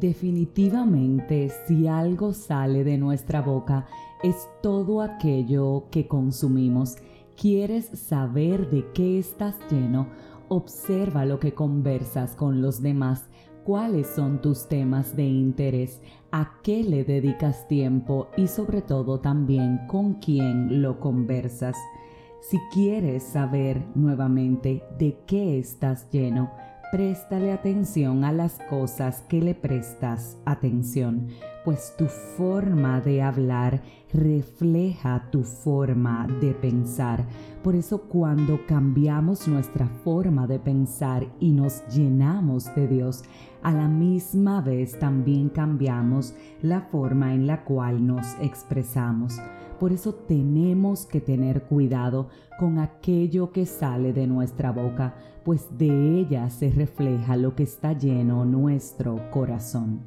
Definitivamente, si algo sale de nuestra boca, es todo aquello que consumimos. ¿Quieres saber de qué estás lleno? Observa lo que conversas con los demás. ¿Cuáles son tus temas de interés? ¿A qué le dedicas tiempo? Y sobre todo también con quién lo conversas. Si quieres saber nuevamente de qué estás lleno, Préstale atención a las cosas que le prestas atención, pues tu forma de hablar refleja tu forma de pensar. Por eso cuando cambiamos nuestra forma de pensar y nos llenamos de Dios, a la misma vez también cambiamos la forma en la cual nos expresamos. Por eso tenemos que tener cuidado con aquello que sale de nuestra boca, pues de ella se refleja lo que está lleno nuestro corazón.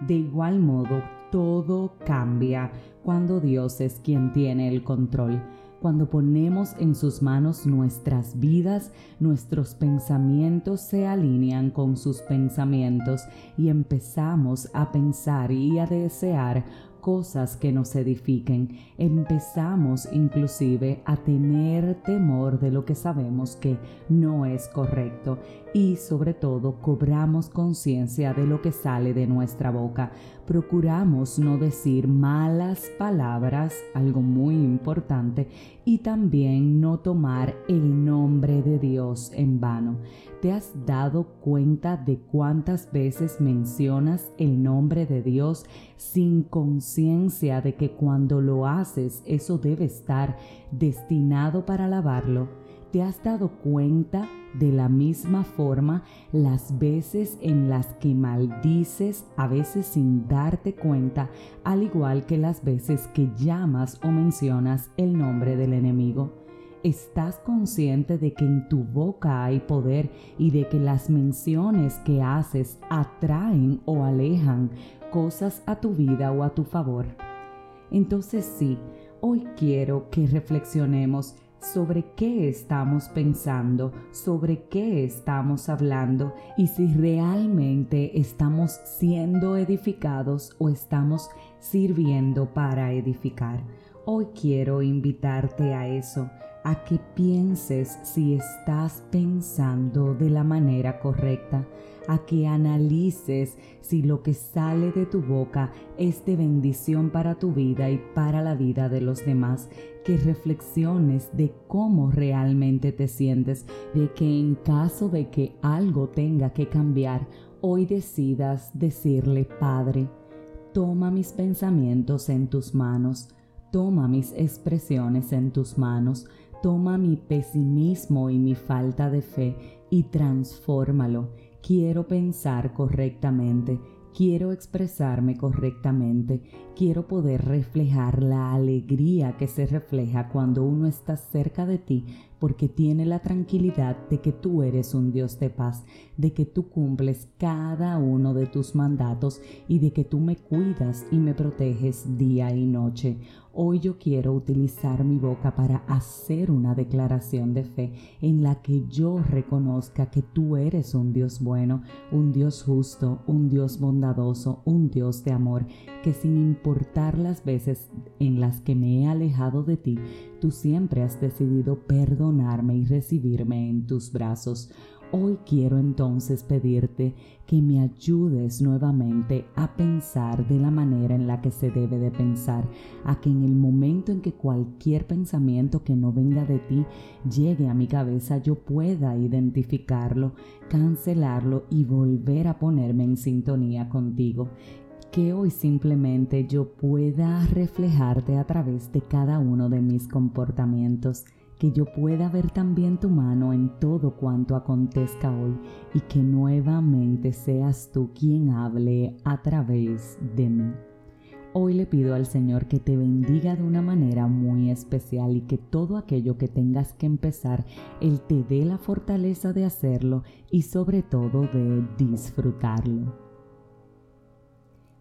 De igual modo, todo cambia cuando Dios es quien tiene el control. Cuando ponemos en sus manos nuestras vidas, nuestros pensamientos se alinean con sus pensamientos y empezamos a pensar y a desear cosas que nos edifiquen. Empezamos inclusive a tener temor de lo que sabemos que no es correcto y sobre todo cobramos conciencia de lo que sale de nuestra boca. Procuramos no decir malas palabras, algo muy importante, y también no tomar el nombre de Dios en vano. ¿Te has dado cuenta de cuántas veces mencionas el nombre de Dios sin conciencia de que cuando lo haces eso debe estar destinado para alabarlo? ¿Te has dado cuenta de la misma forma las veces en las que maldices, a veces sin darte cuenta, al igual que las veces que llamas o mencionas el nombre del enemigo? ¿Estás consciente de que en tu boca hay poder y de que las menciones que haces atraen o alejan cosas a tu vida o a tu favor? Entonces sí, hoy quiero que reflexionemos sobre qué estamos pensando, sobre qué estamos hablando y si realmente estamos siendo edificados o estamos sirviendo para edificar. Hoy quiero invitarte a eso, a que pienses si estás pensando de la manera correcta, a que analices si lo que sale de tu boca es de bendición para tu vida y para la vida de los demás, que reflexiones de cómo realmente te sientes, de que en caso de que algo tenga que cambiar, hoy decidas decirle, Padre, toma mis pensamientos en tus manos, toma mis expresiones en tus manos, toma mi pesimismo y mi falta de fe y transfórmalo. Quiero pensar correctamente, quiero expresarme correctamente, quiero poder reflejar la alegría que se refleja cuando uno está cerca de ti porque tiene la tranquilidad de que tú eres un Dios de paz, de que tú cumples cada uno de tus mandatos y de que tú me cuidas y me proteges día y noche. Hoy yo quiero utilizar mi boca para hacer una declaración de fe en la que yo reconozca que tú eres un Dios bueno, un Dios justo, un Dios bondadoso, un Dios de amor, que sin importar las veces en las que me he alejado de ti, tú siempre has decidido y recibirme en tus brazos. Hoy quiero entonces pedirte que me ayudes nuevamente a pensar de la manera en la que se debe de pensar, a que en el momento en que cualquier pensamiento que no venga de ti llegue a mi cabeza yo pueda identificarlo, cancelarlo y volver a ponerme en sintonía contigo que hoy simplemente yo pueda reflejarte a través de cada uno de mis comportamientos que yo pueda ver también tu mano en todo cuanto acontezca hoy y que nuevamente seas tú quien hable a través de mí. Hoy le pido al Señor que te bendiga de una manera muy especial y que todo aquello que tengas que empezar, Él te dé la fortaleza de hacerlo y sobre todo de disfrutarlo.